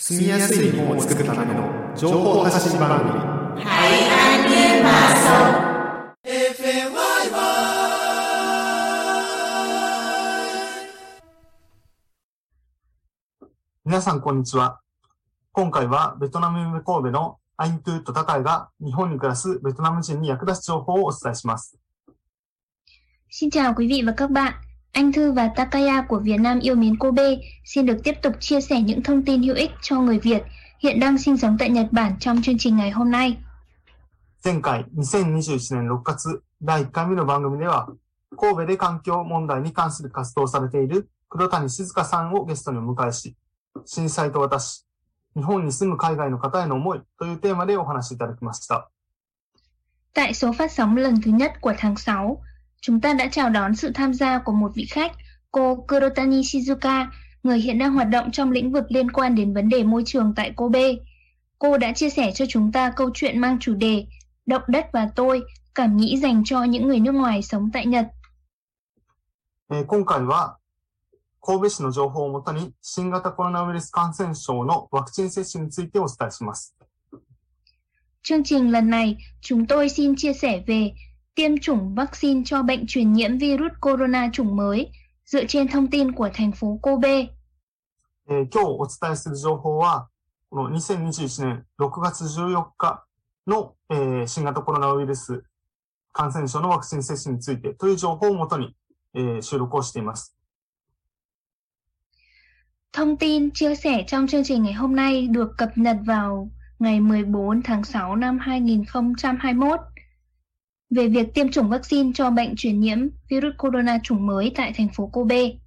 住みやすい日本を作るための情報発信番組 Hãy an nhiên mà sống. 皆さん、こんにちは。今回は、ベトナム夢神戸のアイントゥート高井が日本に暮らすベトナム人に役立つ情報をお伝えします。Xin chào quý vị và các bạn. Anh Thư và Takaya của Việt Nam yêu mến Kobe xin được tiếp tục chia sẻ những thông tin hữu ích cho người Việt hiện đang sinh sống tại Nhật Bản trong chương trình ngày hôm nay. 前回、2021年6月、第1回目の番組では、神戸で環境問題に関する活動をされている黒谷静香さんをゲストにお迎えし、震災と私、日本に住む海外の方への思いというテーマでお話しいただきました。 Tại số phát sóng lần thứ nhất của tháng 6, chúng ta đã chào đón sự tham gia của một vị khách, cô Kurotani Shizuka, người hiện đang hoạt động trong lĩnh vực liên quan đến vấn đề môi trường tại Kobe. Cô đã chia sẻ cho chúng ta câu chuyện mang chủ đề Động đất và tôi, cảm nghĩ dành cho những người nước ngoài sống tại Nhật. えー今回は、神戸市の情報をもとに新型コロナウイルス感染症のワクチン接種についてお伝えします。 Chương trình lần này, chúng tôi xin chia sẻ về tiêm chủng vaccine cho bệnh truyền nhiễm virus corona chủng mới dựa trên thông tin của thành phố Kobe. えー今日お伝えする情報は、この2021年6月14日の、えー新型コロナウイルス感染症のワクチン接種についてという情報をもとに、えー収録をしています。 Thông tin chia sẻ trong chương trình ngày hôm nay được cập nhật vào ngày 14 tháng 6 năm 2021 về việc tiêm chủng vaccine cho bệnh truyền nhiễm virus corona chủng mới tại thành phố Kobe.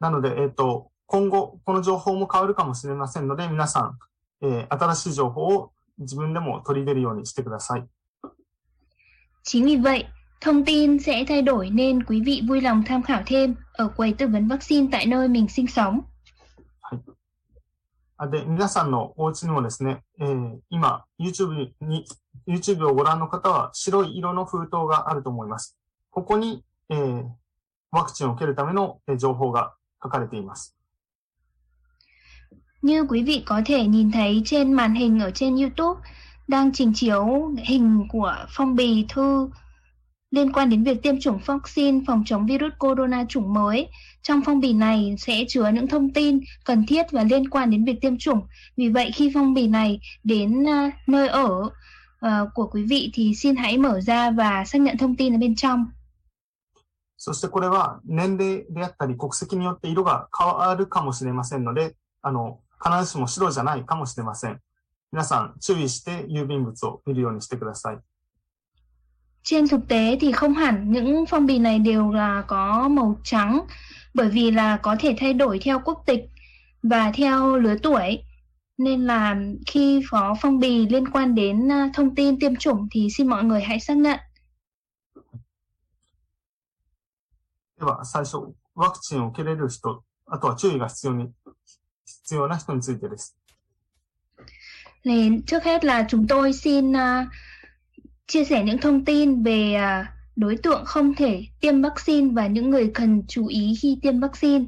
なので、えっ、と、今後、この情報も変わるかもしれませんので、皆さん、えー新しい情報を自分でも取り入れるようにしてください。 Chính vì vậy, thông tin sẽ thay đổi nên quý vị vui lòng tham khảo thêm ở quầy tư vấn vaccine tại nơi mình sinh sống. あで、皆さんのお家にもですね、えー今、YouTube に、 YouTube をご覧の方は白い色の封筒があると思います。ここに、えーワクチンを受けるためのえー情報が書かれています。 Như quý vị có thể nhìn thấy trên màn hình ở trên YouTube đang trình chiếu hình của phong bì thư liên quan đến việc tiêm chủng vaccine phòng chống virus corona chủng mới. Trong phong bì này sẽ chứa những thông tin cần thiết và liên quan đến việc tiêm chủng. Vì vậy khi phong bì này đến à, nơi ở à, của quý vị thì xin hãy mở ra và xác nhận thông tin ở bên trong. そしてこれは年齢であったり国籍によって色が変わるかもしれませんので、あの、必ずしも白じゃないかもしれません。皆さん注意して郵便物を見るようにしてください。 Trên thực tế thì không hẳn những phong bì này đều là có màu trắng bởi vì là có thể thay đổi theo quốc tịch và theo lứa tuổi. Nên là khi có phong bì liên quan đến à, thông tin tiêm chủng thì xin mọi người hãy xác nhận. では、最初、ワクチンを受けれる人、あとは注意が必要に、必要な人についてです。 Thì trước hết là chúng tôi xin à, chia sẻ những thông tin về à, đối tượng không thể tiêm vaccine và những người cần chú ý khi tiêm vaccine.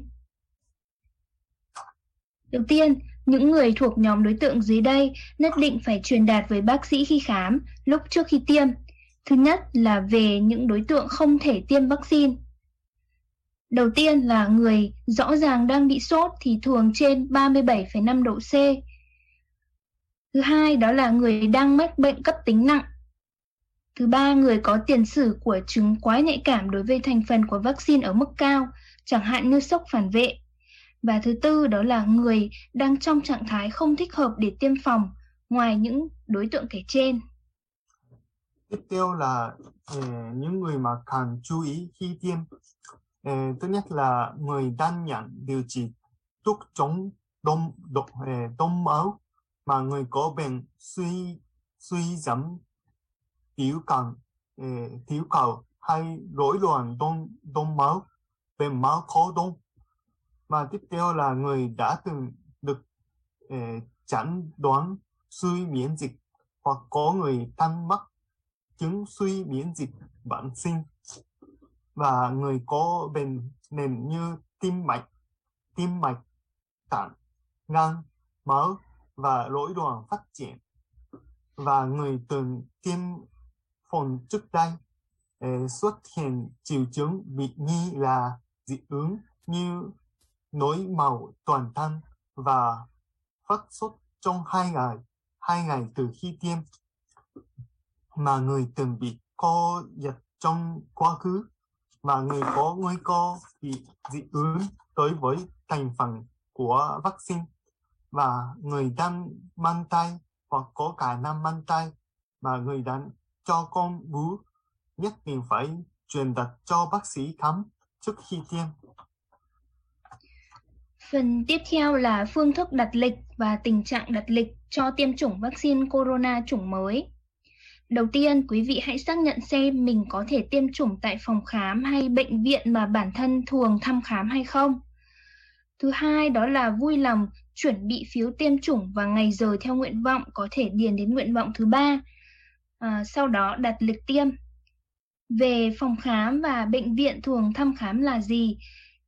Đầu tiên, những người thuộc nhóm đối tượng dưới đây nhất định phải truyền đạt với bác sĩ khi khám lúc trước khi tiêm. Thứ nhất là về những đối tượng không thể tiêm vaccine. Đầu tiên là người rõ ràng đang bị sốt thì thường trên 37,5 độ C. Thứ hai đó là người đang mắc bệnh cấp tính nặng. Thứ ba, người có tiền sử của chứng quá nhạy cảm đối với thành phần của vaccine ở mức cao, chẳng hạn như sốc phản vệ. Và thứ tư đó là người đang trong trạng thái không thích hợp để tiêm phòng, ngoài những đối tượng kể trên. Tiếp theo là eh, những người mà cần chú ý khi tiêm. Eh, thứ nhất là người đang nhận điều trị thuốc chống đông, đông, eh, ờ, đông máu mà người có bệnh suy suy giảm tiểu cần eh, tiểu cầu hay rối loạn đông đông máu bệnh máu khó đông và tiếp theo là người đã từng được eh, chẩn đoán suy miễn dịch hoặc có người tăng mắc chứng suy miễn dịch bẩm sinh. Và người có bệnh nền như tim mạch, tim mạch, tạng, gan, máu và rối loạn phát triển. Và người từng tiêm phòng trước đây eh, xuất hiện triệu chứng bị nghi là dị ứng như nổi màu toàn thân và phát sốt trong hai ngày hai ngày từ khi tiêm mà người từng bị co giật trong quá khứ, mà người có nguy cơ bị dị ứng đối với thành phần của vaccine và người đang mang tay hoặc có khả năng mang tay mà người đang cho con bú, nhất định phải truyền đặt cho bác sĩ khám trước khi tiêm. Phần tiếp theo là phương thức đặt lịch và tình trạng đặt lịch cho tiêm chủng vaccine corona chủng mới. Đầu tiên, quý vị hãy xác nhận xem mình có thể tiêm chủng tại phòng khám hay bệnh viện mà bản thân thường thăm khám hay không. Thứ hai đó là vui lòng chuẩn bị phiếu tiêm chủng và ngày giờ theo nguyện vọng có thể điền đến nguyện vọng thứ ba. À, sau đó đặt lịch tiêm. Về phòng khám và bệnh viện thường thăm khám là gì?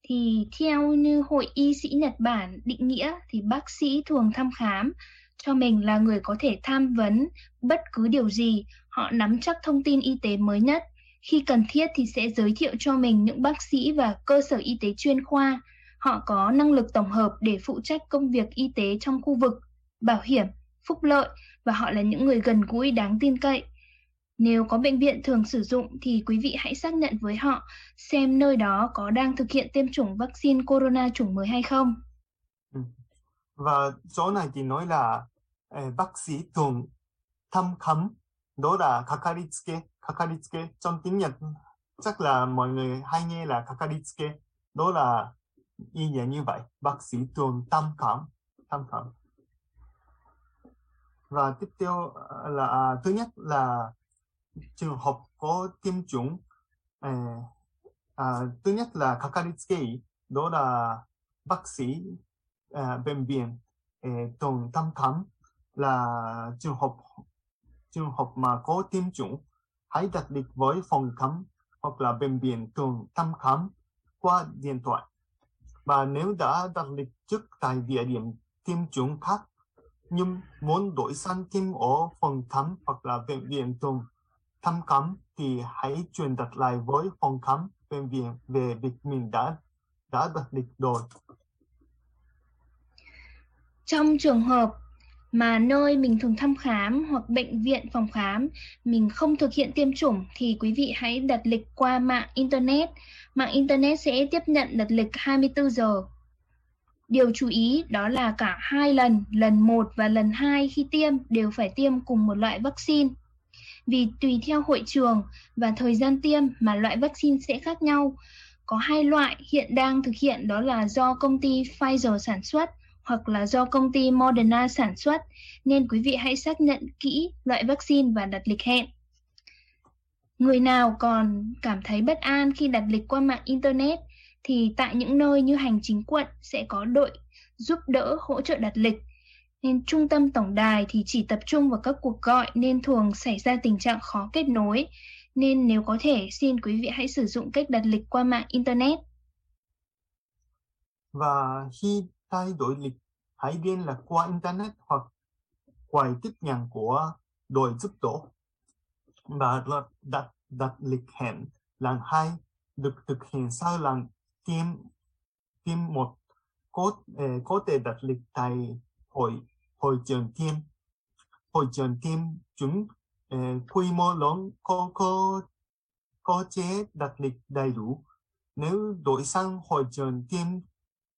Thì theo như Hội Y sĩ Nhật Bản định nghĩa thì bác sĩ thường thăm khám cho mình là người có thể tham vấn bất cứ điều gì, họ nắm chắc thông tin y tế mới nhất. Khi cần thiết thì sẽ giới thiệu cho mình những bác sĩ và cơ sở y tế chuyên khoa. Họ có năng lực tổng hợp để phụ trách công việc y tế trong khu vực, bảo hiểm, phúc lợi và họ là những người gần gũi đáng tin cậy. Nếu có bệnh viện thường sử dụng thì quý vị hãy xác nhận với họ xem nơi đó có đang thực hiện tiêm chủng vaccine corona chủng mới hay không. Ừ. Và chỗ này thì nói là eh, bác sĩ thường thăm khám đó là kakaritsuke kakaritsuke trong tiếng Nhật chắc là mọi người hay nghe là kakaritsuke đó là ý nghĩa như vậy. Bác sĩ thường thăm khám thăm khám. Và tiếp theo ờ, là à, thứ nhất là trường hợp có tiêm chủng eh, à, thứ nhất là kakaritsuke đó là bác sĩ à, bệnh viện ờ, eh, thường thăm khám là trường hợp trường hợp mà có tiêm chủng hãy đặt lịch với phòng khám hoặc là bệnh viện thường thăm khám qua điện thoại. Và nếu đã đặt lịch trước tại địa điểm tiêm chủng khác nhưng muốn đổi sang tiêm ở phòng khám hoặc là bệnh viện thường thăm khám thì hãy truyền đặt lại với phòng khám bệnh viện về việc mình đã đã đặt lịch rồi. Trong trường hợp mà nơi mình thường thăm khám hoặc bệnh viện phòng khám mình không thực hiện tiêm chủng thì quý vị hãy đặt lịch qua mạng internet. Mạng internet sẽ tiếp nhận đặt lịch 24 giờ. Điều chú ý đó là cả hai lần, lần 1 và lần 2 khi tiêm đều phải tiêm cùng một loại vaccine. Vì tùy theo hội trường và thời gian tiêm mà loại vaccine sẽ khác nhau. Có hai loại hiện đang thực hiện đó là do công ty Pfizer sản xuất hoặc là do công ty Moderna sản xuất, nên quý vị hãy xác nhận kỹ loại vaccine và đặt lịch hẹn. Người nào còn cảm thấy bất an khi đặt lịch qua mạng Internet thì tại những nơi như hành chính quận sẽ có đội giúp đỡ hỗ trợ đặt lịch. Nên trung tâm tổng đài thì chỉ tập trung vào các cuộc gọi nên thường xảy ra tình trạng khó kết nối. Nên nếu có thể, xin quý vị hãy sử dụng cách đặt lịch qua mạng Internet. Và khi thay đổi lịch, hãy liên lạc qua internet hoặc quầy tiếp nhận của đội giúp đỡ và đặt đặt lịch hẹn lần hai được thực hiện sau lần tiêm tiêm một có ờ, có thể đặt lịch tại hội hội trường kim. Hội trường kim chúng eh, quy mô lớn có có có chế đặt lịch đầy đủ. Nếu đổi sang hội trường kim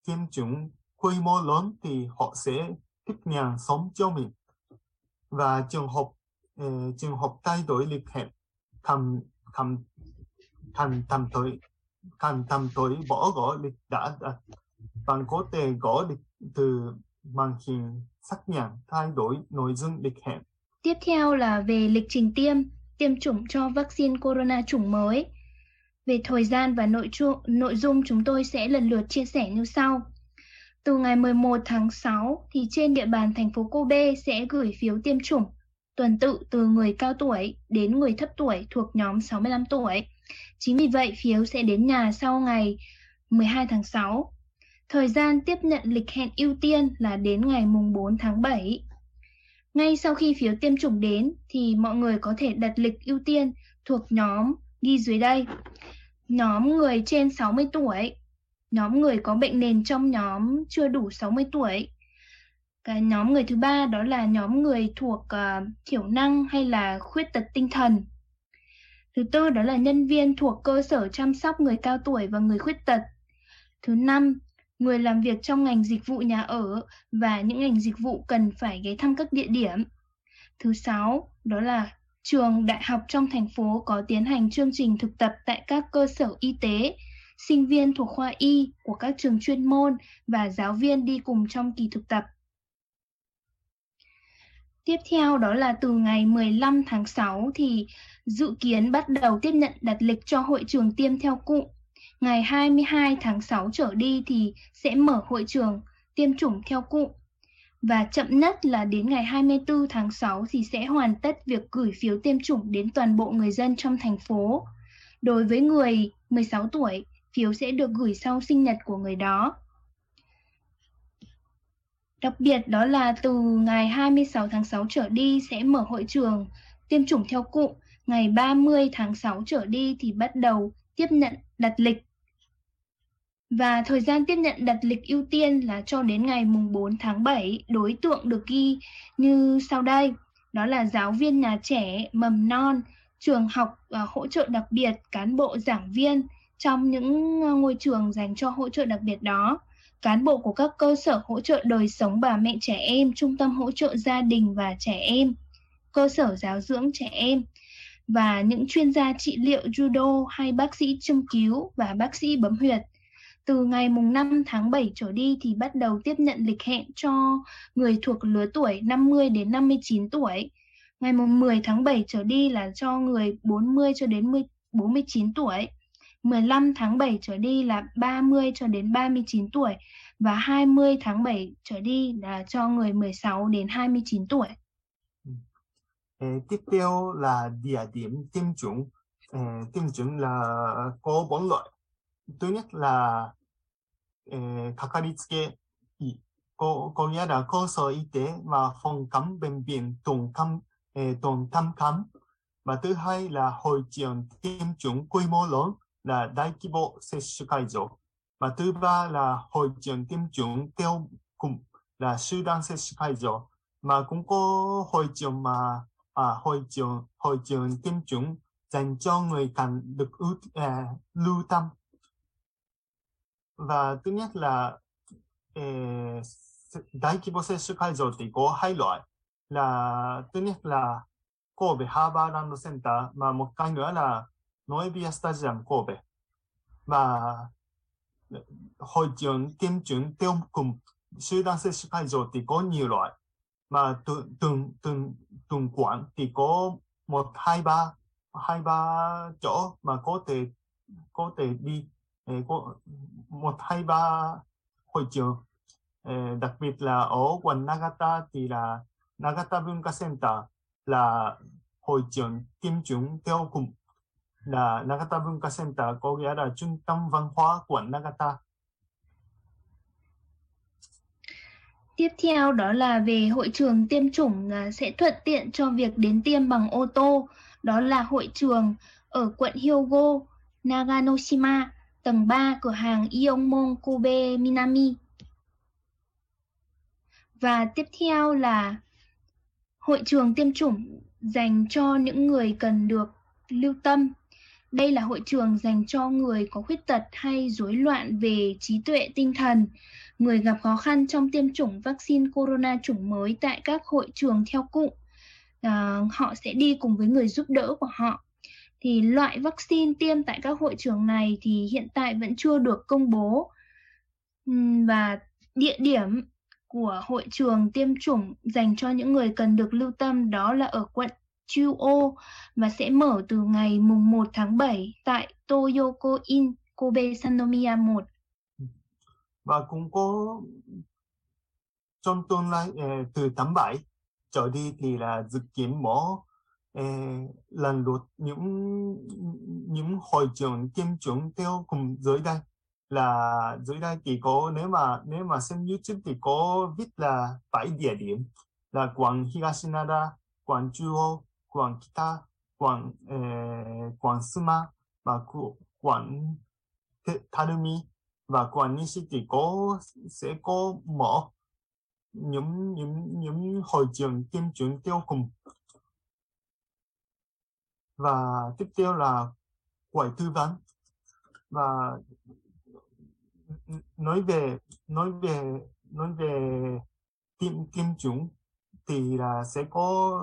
kim chúng quy mô lớn thì họ sẽ tiếp nhận sống cho mình. Và trường hợp uh, trường hợp thay đổi lịch hẹn thầm thầm thầm thầm tới thầm thầm tới bỏ gõ lịch đã đặt. Bạn có thể gõ lịch từ màn hình xác nhận thay đổi nội dung lịch hẹn Tiếp theo là về lịch trình tiêm, tiêm chủng cho vaccine corona chủng mới. Về thời gian và nội, nội dung chúng tôi sẽ lần lượt chia sẻ như sau. Từ ngày 11 tháng 6 thì trên địa bàn thành phố Kobe sẽ gửi phiếu tiêm chủng tuần tự từ người cao tuổi đến người thấp tuổi thuộc nhóm 65 tuổi. Chính vì vậy phiếu sẽ đến nhà sau ngày 12 tháng 6. Thời gian tiếp nhận lịch hẹn ưu tiên là đến ngày mùng 4 tháng 7. Ngay sau khi phiếu tiêm chủng đến thì mọi người có thể đặt lịch ưu tiên thuộc nhóm ghi dưới đây. Nhóm người trên 60 tuổi, nhóm người có bệnh nền trong nhóm chưa đủ 60 tuổi. Cái nhóm người thứ ba đó là nhóm người thuộc uh, thiểu năng hay là khuyết tật tinh thần. Thứ tư đó là nhân viên thuộc cơ sở chăm sóc người cao tuổi và người khuyết tật. Thứ năm, người làm việc trong ngành dịch vụ nhà ở và những ngành dịch vụ cần phải ghé thăm các địa điểm. Thứ sáu, đó là trường đại học trong thành phố có tiến hành chương trình thực tập tại các cơ sở y tế, sinh viên thuộc khoa y của các trường chuyên môn và giáo viên đi cùng trong kỳ thực tập. Tiếp theo đó là từ ngày 15 tháng 6 thì dự kiến bắt đầu tiếp nhận đặt lịch cho hội trường tiêm theo cụm. Ngày 22 tháng 6 trở đi thì sẽ mở hội trường tiêm chủng theo cụm. Và chậm nhất là đến ngày 24 tháng 6 thì sẽ hoàn tất việc gửi phiếu tiêm chủng đến toàn bộ người dân trong thành phố. Đối với người 16 tuổi, phiếu sẽ được gửi sau sinh nhật của người đó. Đặc biệt đó là từ ngày 26 tháng 6 trở đi sẽ mở hội trường tiêm chủng theo cụm, ngày 30 tháng 6 trở đi thì bắt đầu tiếp nhận đặt lịch. Và thời gian tiếp nhận đặt lịch ưu tiên là cho đến ngày mùng 4 tháng 7, đối tượng được ghi như sau đây. Đó là giáo viên nhà trẻ, mầm non, trường học uh, hỗ trợ đặc biệt, cán bộ giảng viên trong những à, ngôi trường dành cho hỗ trợ đặc biệt đó cán bộ của các cơ sở hỗ trợ đời sống bà mẹ trẻ em, trung tâm hỗ trợ gia đình và trẻ em, cơ sở giáo dưỡng trẻ em và những chuyên gia trị liệu judo hay bác sĩ châm cứu và bác sĩ bấm huyệt. Từ ngày mùng 5 tháng 7 trở đi thì bắt đầu tiếp nhận lịch hẹn cho người thuộc lứa tuổi 50 đến 59 tuổi. Ngày mùng 10 tháng 7 trở đi là cho người 40 cho đến 49 tuổi. 15 tháng 7 trở đi là 30 cho đến 39 tuổi và 20 tháng 7 trở đi là cho người 16 đến 29 tuổi. Ừ. tiếp theo là địa điểm tiêm chủng. Ừ, tiêm chủng là có bốn loại. Thứ nhất là ờ, kakaritsuke có, có nghĩa là cơ sở y tế và phòng khám bệnh viện tổng khám, tổng thăm khám. Và thứ hai là hội trường tiêm chủng quy mô lớn là đại規模接種会場。まあ、thứ ba là hội trường tiêm chủng theo cụm là sư đoàn接種会場。mà cũng có hội trường mà à, hội trường hội trường tiêm chủng dành cho người cần được ưu, à, lưu tâm và thứ nhất là eh, đại規模接種会場thì có hai loại là thứ nhất là Kobe Harbor Land Center mà một cái nữa là nói bia stadium Kobe và hội trường tiêm chủng tiêu cùng sư đoàn sẽ khai rồi thì có nhiều loại mà từng từng từng từng quán thì có một hai ba hai ba chỗ mà có thể có thể đi có Ừ, một hai ba hội trường ờ, đặc biệt là ở quận Nagata thì là Nagata Bunka Center là hội trường tiêm chủng theo cùng là Nagata Bunka Center có nghĩa là trung tâm văn hóa của Nagata. Tiếp theo đó là về hội trường tiêm chủng à, sẽ thuận tiện cho việc đến tiêm bằng ô tô. Đó là hội trường ở quận Hyogo, Naganoshima, tầng 3 cửa hàng Iomon Kobe Minami. Và tiếp theo là hội trường tiêm chủng dành cho những người cần được lưu tâm đây là hội trường dành cho người có khuyết tật hay rối loạn về trí tuệ tinh thần, người gặp khó khăn trong tiêm chủng vaccine corona chủng mới tại các hội trường theo cụm. À, họ sẽ đi cùng với người giúp đỡ của họ. Thì loại vaccine tiêm tại các hội trường này thì hiện tại vẫn chưa được công bố. Và địa điểm của hội trường tiêm chủng dành cho những người cần được lưu tâm đó là ở quận Chuo và sẽ mở từ ngày mùng 1 tháng 7 tại Toyoko In, Kobe Sanomiya 1. Và cũng có trong tương lai ờ, từ tháng 7 trở đi thì là dự kiến mở Ờ, lần lượt những những hội trường kiêm trưởng theo cùng dưới đây là dưới đây thì có nếu mà nếu mà xem YouTube thì có viết là bảy địa điểm là quảng Higashinada, quảng Chuo, quảng Kita, quảng eh, quảng Suma và quảng Tarumi và quảng Nishi thì có sẽ có mở những những những hội trường tiêm chủng tiêu cùng và tiếp theo là quầy tư vấn và nói về nói về nói về tiêm tiêm chủng thì là sẽ có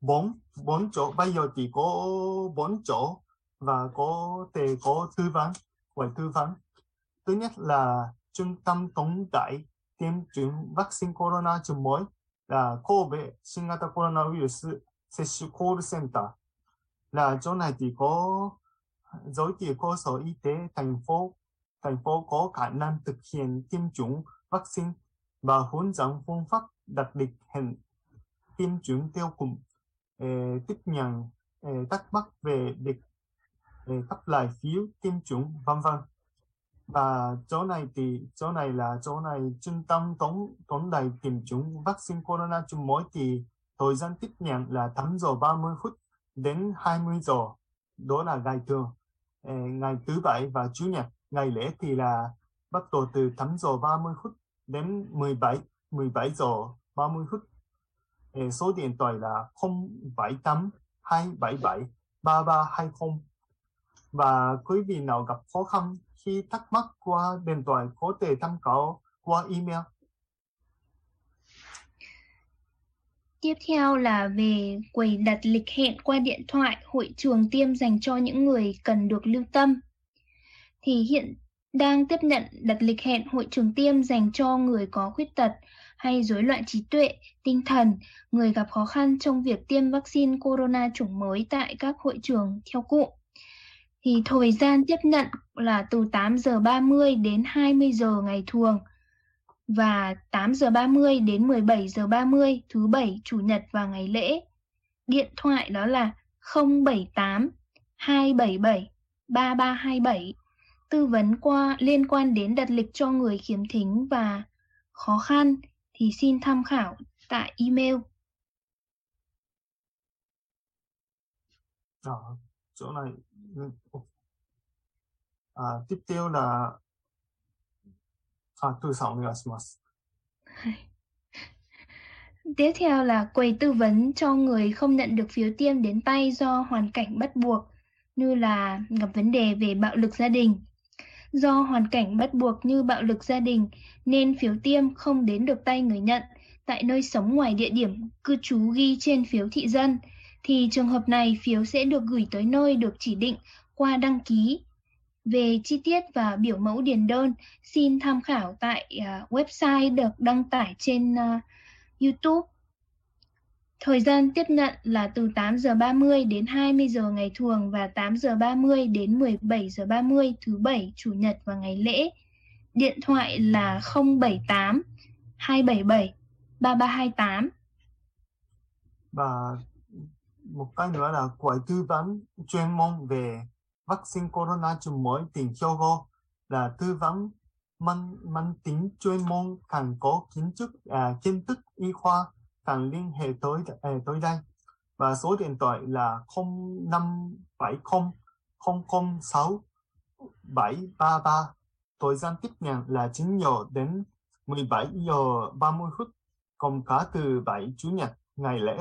bốn bốn chỗ bây giờ thì có bốn chỗ và có thể có tư vấn quầy tư vấn thứ nhất là trung tâm tổng đại tiêm chủng vaccine corona chủng mới là Kobe 新型コロナウイルス接種コールセンター là chỗ này thì có giới thiệu cơ sở y tế thành phố thành phố có khả năng thực hiện tiêm chủng vaccine và hướng dẫn phương pháp đặc biệt hẹn tiêm chủng theo cùng eh, ờ, tiếp nhận eh, thắc mắc về việc eh, cấp lại phiếu tiêm chủng vân vân. Và chỗ này thì chỗ này là chỗ này trung tâm tổng tổng đài tiêm chủng vaccine corona chung mới thì thời gian tiếp nhận là 8 giờ 30 phút đến 20 giờ, đó là ngày thường ờ, ngày thứ bảy và chủ nhật. Ngày lễ thì là bắt đầu từ 8 giờ 30 phút đến 17 17 giờ 30 phút. Ờ, số điện thoại là 078 277 3320 và quý vị nào gặp khó khăn khi thắc mắc qua điện thoại, có thể tham khảo qua email. Tiếp theo là về quầy đặt lịch hẹn qua điện thoại hội trường tiêm dành cho những người cần được lưu tâm. Thì hiện đang tiếp nhận đặt lịch hẹn hội trường tiêm dành cho người có khuyết tật hay rối loạn trí tuệ, tinh thần, người gặp khó khăn trong việc tiêm vaccine corona chủng mới tại các hội trường theo cụ Thì thời gian tiếp nhận là từ 8 giờ 30 đến 20 giờ ngày thường và 8 giờ 30 đến 17 giờ 30 thứ bảy, chủ nhật và ngày lễ. Điện thoại đó là 078 277 3327. Tư vấn qua liên quan đến đặt lịch cho người khiếm thính và khó khăn thì xin tham khảo tại email. À, chỗ này ừ, à, tiếp theo là あ、トゥーさんお願いします。 Tiếp theo là quầy tư vấn cho người không nhận được phiếu tiêm đến tay do hoàn cảnh bắt buộc, như là gặp vấn đề về bạo lực gia đình. Do hoàn cảnh bắt buộc như bạo lực gia đình nên phiếu tiêm không đến được tay người nhận tại nơi sống ngoài địa điểm cư trú ghi trên phiếu thị dân, thì trường hợp này phiếu sẽ được gửi tới nơi được chỉ định qua đăng ký về chi tiết và biểu mẫu điền đơn, xin tham khảo tại uh, website được đăng tải trên uh, YouTube. Thời gian tiếp nhận là từ 8 giờ 30 đến 20 giờ ngày thường và 8 giờ 30 đến 17 giờ 30 thứ bảy, chủ nhật và ngày lễ. Điện thoại là 078 277 3328. Và một cái nữa là quầy tư vấn chuyên môn về vaccine corona chủng mới tỉnh Hyogo là tư vấn mang, mang tính chuyên môn càng có kiến thức à, kiến thức y khoa càng liên hệ tới à, tới đây. Và số điện thoại là 0570 006 733 thời gian tiếp nhận là 9 giờ đến 17 giờ 30 phút còn cả từ 7 chủ nhật ngày lễ.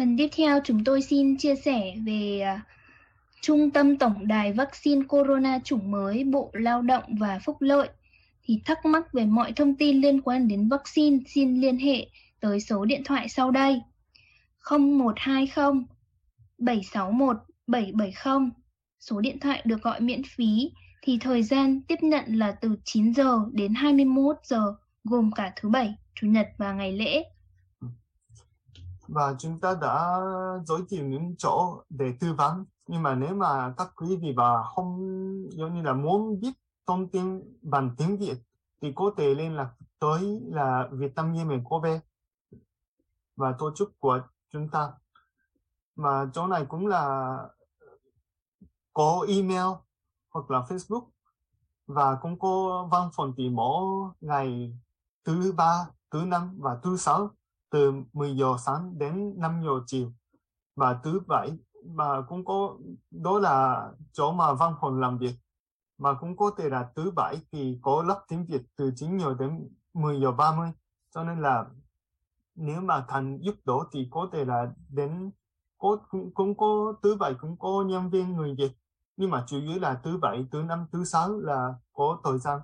Phần tiếp theo chúng tôi xin chia sẻ về à, Trung tâm Tổng đài Vaccine Corona chủng mới Bộ Lao động và Phúc lợi. Thì thắc mắc về mọi thông tin liên quan đến vaccine xin liên hệ tới số điện thoại sau đây. 0120 761 770. Số điện thoại được gọi miễn phí thì thời gian tiếp nhận là từ 9 giờ đến 21 giờ, gồm cả thứ bảy, chủ nhật và ngày lễ và chúng ta đã giới thiệu những chỗ để tư vấn. Nhưng mà nếu mà các quý vị và không giống như là muốn biết thông tin bằng tiếng Việt thì có thể liên lạc tới là Việt Nam Yemen miền Kobe và tổ chức của chúng ta. Mà chỗ này cũng là có email hoặc là Facebook và cũng có văn phòng thì mỗi ngày thứ ba, thứ năm và thứ sáu từ 10 giờ sáng đến 5 giờ chiều. Và thứ bảy và cũng có đó là chỗ mà văn phòng làm việc. Mà cũng có thể là thứ bảy thì có lớp tiếng Việt từ 9 giờ đến 10 giờ 30 cho nên là nếu mà thành giúp đỡ thì có thể là đến có cũng, cũng có thứ bảy cũng có nhân viên người Việt. Nhưng mà chủ yếu là thứ bảy thứ năm thứ sáu là có thời gian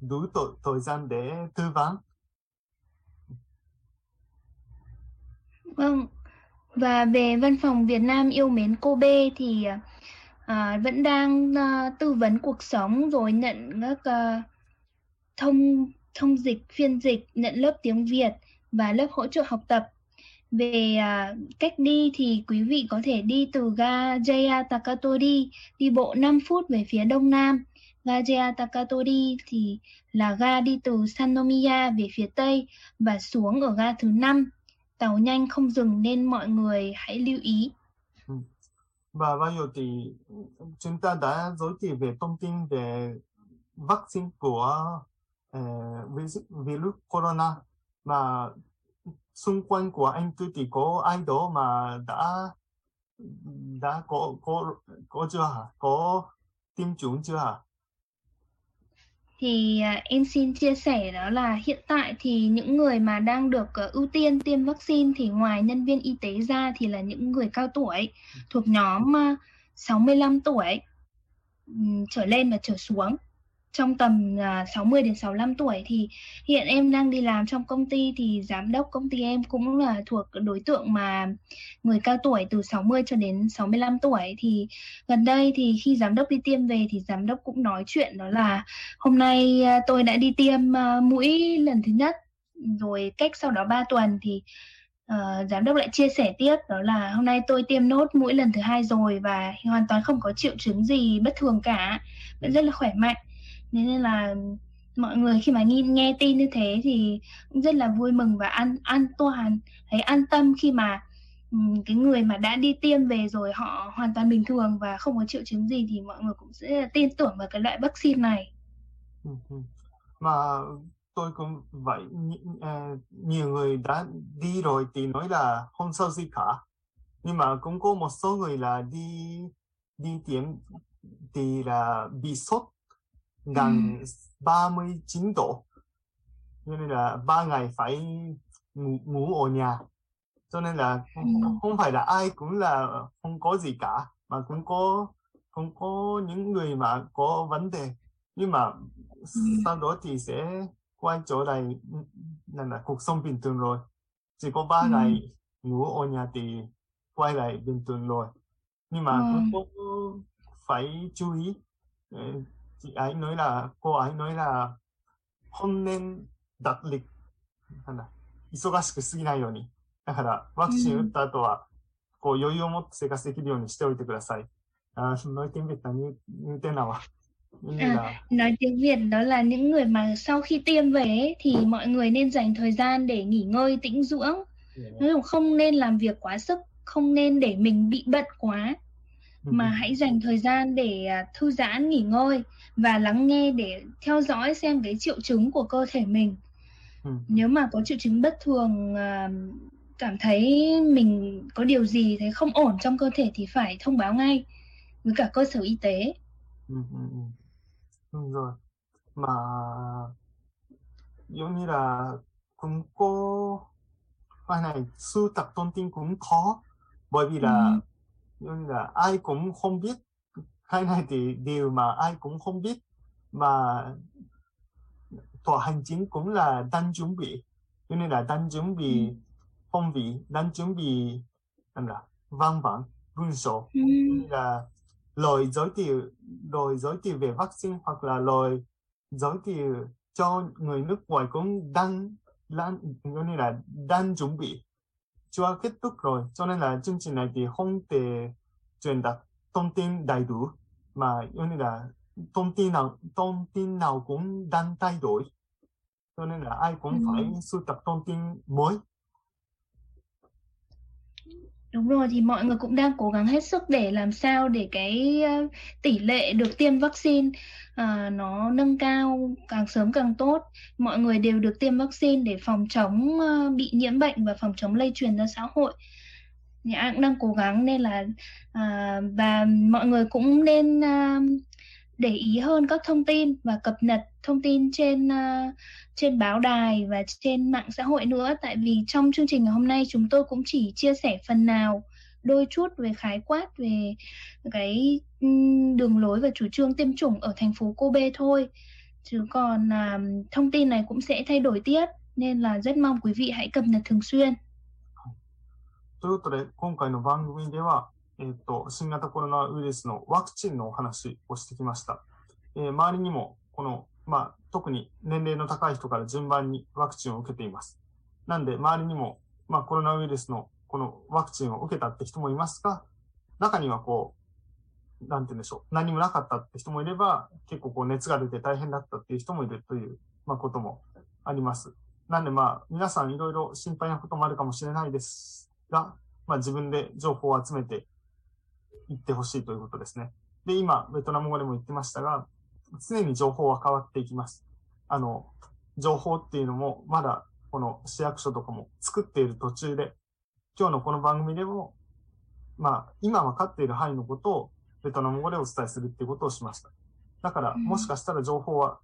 đủ thời, thời gian để tư vấn. Vâng. Và về văn phòng Việt Nam yêu mến Kobe thì à, vẫn đang à, tư vấn cuộc sống rồi nhận các à, thông thông dịch phiên dịch nhận lớp tiếng Việt và lớp hỗ trợ học tập. Về à, cách đi thì quý vị có thể đi từ ga Jaya Takatori đi bộ 5 phút về phía đông nam. Ga Jaya Takatori thì là ga đi từ Sanomiya về phía tây và xuống ở ga thứ 5 tàu nhanh không dừng nên mọi người hãy lưu ý ừ. và bao nhiêu thì chúng ta đã giới thiệu về thông tin về vaccine của uh, virus corona mà xung quanh của anh Tư thì có ai đó mà đã đã có có có chưa hả? Có tiêm chủng chưa hả? Thì à, em xin chia sẻ đó là hiện tại thì những người mà đang được ờ, ưu tiên tiêm vaccine thì ngoài nhân viên y tế ra thì là những người cao tuổi thuộc nhóm à, 65 tuổi trở lên và trở xuống trong tầm à, uh, 60 đến 65 tuổi thì hiện em đang đi làm trong công ty thì giám đốc công ty em cũng là thuộc đối tượng mà người cao tuổi từ 60 cho đến 65 tuổi. Thì gần đây thì khi giám đốc đi tiêm về thì giám đốc cũng nói chuyện đó là hôm nay uh, tôi đã đi tiêm uh, mũi lần thứ nhất rồi cách sau đó 3 tuần thì uh, giám đốc lại chia sẻ tiếp đó là hôm nay tôi tiêm nốt mũi lần thứ hai rồi và hoàn toàn không có triệu chứng gì bất thường cả vẫn rất là khỏe mạnh nên là mọi người khi mà nghe, nghe tin như thế thì cũng rất là vui mừng và an an toàn. Thấy an tâm khi mà ừ, cái người mà đã đi tiêm về rồi họ hoàn toàn bình thường và không có triệu chứng gì thì mọi người cũng sẽ tin tưởng vào cái loại vaccine này. Ừ, ừ. Mà tôi cũng vậy à, nhiều người đã đi rồi thì nói là không sao gì cả. Nhưng mà cũng có một số người là đi đi tiêm thì là bị sốt gần ừ. 39 độ cho nên là ba ngày phải ngủ, ngủ ở nhà cho nên là không, ừ. không phải là ai cũng là không có gì cả mà cũng có không có những người mà có vấn đề nhưng mà ừ. sau đó thì sẽ quay trở lại là, là cuộc sống bình thường rồi chỉ có ba ừ. ngày ngủ ở nhà thì quay lại bình thường rồi nhưng mà ừ. cũng có phải chú ý chị ấy nói là cô ấy nói là không nên đặt lịch なんだ忙しく過ぎないようにだからワクチン打った後は、こう余裕を持って生活できるようにしておいてください。À, nói tiếng Việt là như, như thế nào ạ? À, là... nói tiếng Việt đó là những người mà sau khi tiêm về ấy, thì mọi người nên dành thời gian để nghỉ ngơi tĩnh dưỡng. Yeah. Không nên làm việc quá sức, không nên để mình bị bận quá mà hãy dành thời gian để à, thư giãn nghỉ ngơi và lắng nghe để theo dõi xem cái triệu chứng của cơ thể mình. Nếu mà có triệu chứng bất thường à, cảm thấy mình có điều gì thấy không ổn trong cơ thể thì phải thông báo ngay với cả cơ sở y tế. Ừ, ừ, ừ. Rồi. Mà giống như là cũng có cái này sưu tập thông tin cũng khó bởi vì là ừ nhưng là ai cũng không biết cái này thì điều mà ai cũng không biết mà tòa hành chính cũng là đang chuẩn bị. Cho nên là đang chuẩn bị phong vị đang chuẩn bị là văn bản 文 sổ là lời giới thiệu lời giới thiệu về vaccine hoặc là lời giới thiệu cho người nước ngoài cũng đang đang như là đang chuẩn bị chưa kết thúc rồi cho nên là chương trình này thì không thể truyền đạt thông tin đầy đủ mà như là thông tin nào thông tin nào cũng đang thay đổi cho nên là ai cũng ừ. phải sưu tập thông tin mới Đúng rồi thì mọi người cũng đang cố gắng hết sức để làm sao để cái ờ, tỷ lệ được tiêm vaccine uh, nó nâng cao càng sớm càng tốt. Mọi người đều được tiêm vaccine để phòng chống uh, bị nhiễm bệnh và phòng chống lây truyền ra xã hội. Thì ai cũng đang cố gắng nên là uh, và mọi người cũng nên uh, để ý hơn các thông tin và cập nhật thông tin trên uh, trên báo đài và trên mạng xã hội nữa tại vì trong chương trình ngày hôm nay chúng tôi cũng chỉ chia sẻ phần nào đôi chút về khái quát về cái đường lối và chủ trương tiêm chủng ở thành phố Kobe thôi chứ còn uh, thông tin này cũng sẽ thay đổi tiếp nên là rất mong quý vị hãy cập nhật thường xuyên. ということで、今回の番組では、 えっ、ー、と、新型コロナウイルスのワクチンのお話をしてきました。えー、周りにも、この、まあ、特に年齢の高い人から順番にワクチンを受けています。なんで、周りにも、まあ、コロナウイルスのこのワクチンを受けたって人もいますが、中にはこう、なんて言うんでしょう、何もなかったって人もいれば、結構こう熱が出て大変だったっていう人もいるという、まあ、こともあります。なんでまあ、皆さんいろいろ心配なこともあるかもしれないですが、まあ、自分で情報を集めていってほしいということですね。で、今、ベトナム語でも言ってましたが、常に情報は変わっていきます。あの、情報っていうのも、まだこの市役所とかも作っている途中で、今日のこの番組でも、まあ、今分かっている範囲のことをベトナム語でお伝えするっていうことをしました。だから、もしかしたら情報は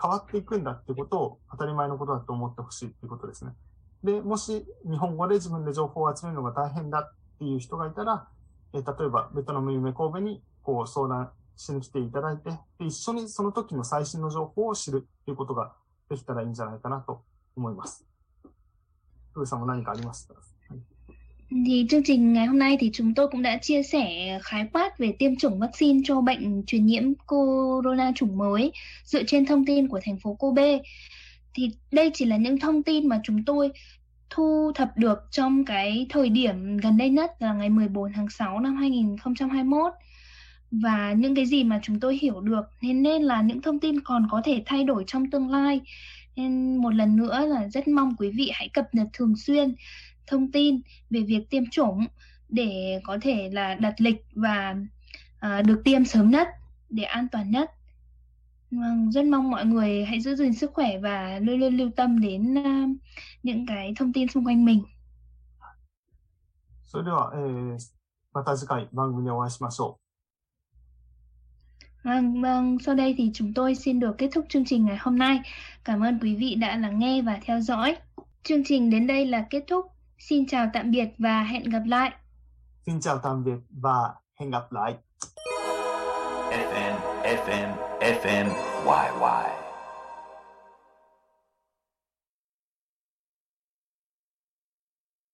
変わっていくんだってことを当たり前のことだと思ってほしいっていうことですね。で、もし日本語で自分で情報を集めるのが大変だっていう人がいたら、えー例えばベトナム夢神戸にこう相談しに来ていただいてで、一緒にその時の最新の情報を知るということができたらいいんじゃないかなと思います。Phương Song có 何かありますかはい Thì chương trình ngày hôm nay thì chúng tôi cũng đã chia sẻ khái quát về tiêm chủng vaccine cho bệnh truyền nhiễm corona chủng mới dựa trên thông tin của thành phố Kobe. Thì đây chỉ là những thông tin mà chúng tôi thu thập được trong cái thời điểm gần đây nhất là ngày 14 tháng 6 năm 2021 và những cái gì mà chúng tôi hiểu được nên nên là những thông tin còn có thể thay đổi trong tương lai. Nên một lần nữa là rất mong quý vị hãy cập nhật thường xuyên thông tin về việc tiêm chủng để có thể là đặt lịch và uh, được tiêm sớm nhất để an toàn nhất. Vâng, rất mong mọi người hãy giữ gìn sức khỏe và luôn luôn lưu tâm đến uh, những cái thông tin xung quanh mình. それでは、えー、また次回番組でお会いしましょう。Vâng, vâng, sau đây thì chúng tôi xin được kết thúc chương trình ngày hôm nay. Cảm ơn quý vị đã lắng nghe và theo dõi. Chương trình đến đây là kết thúc. Xin chào tạm biệt và hẹn gặp lại. Xin chào tạm biệt và hẹn gặp lại. FM, FM, YY.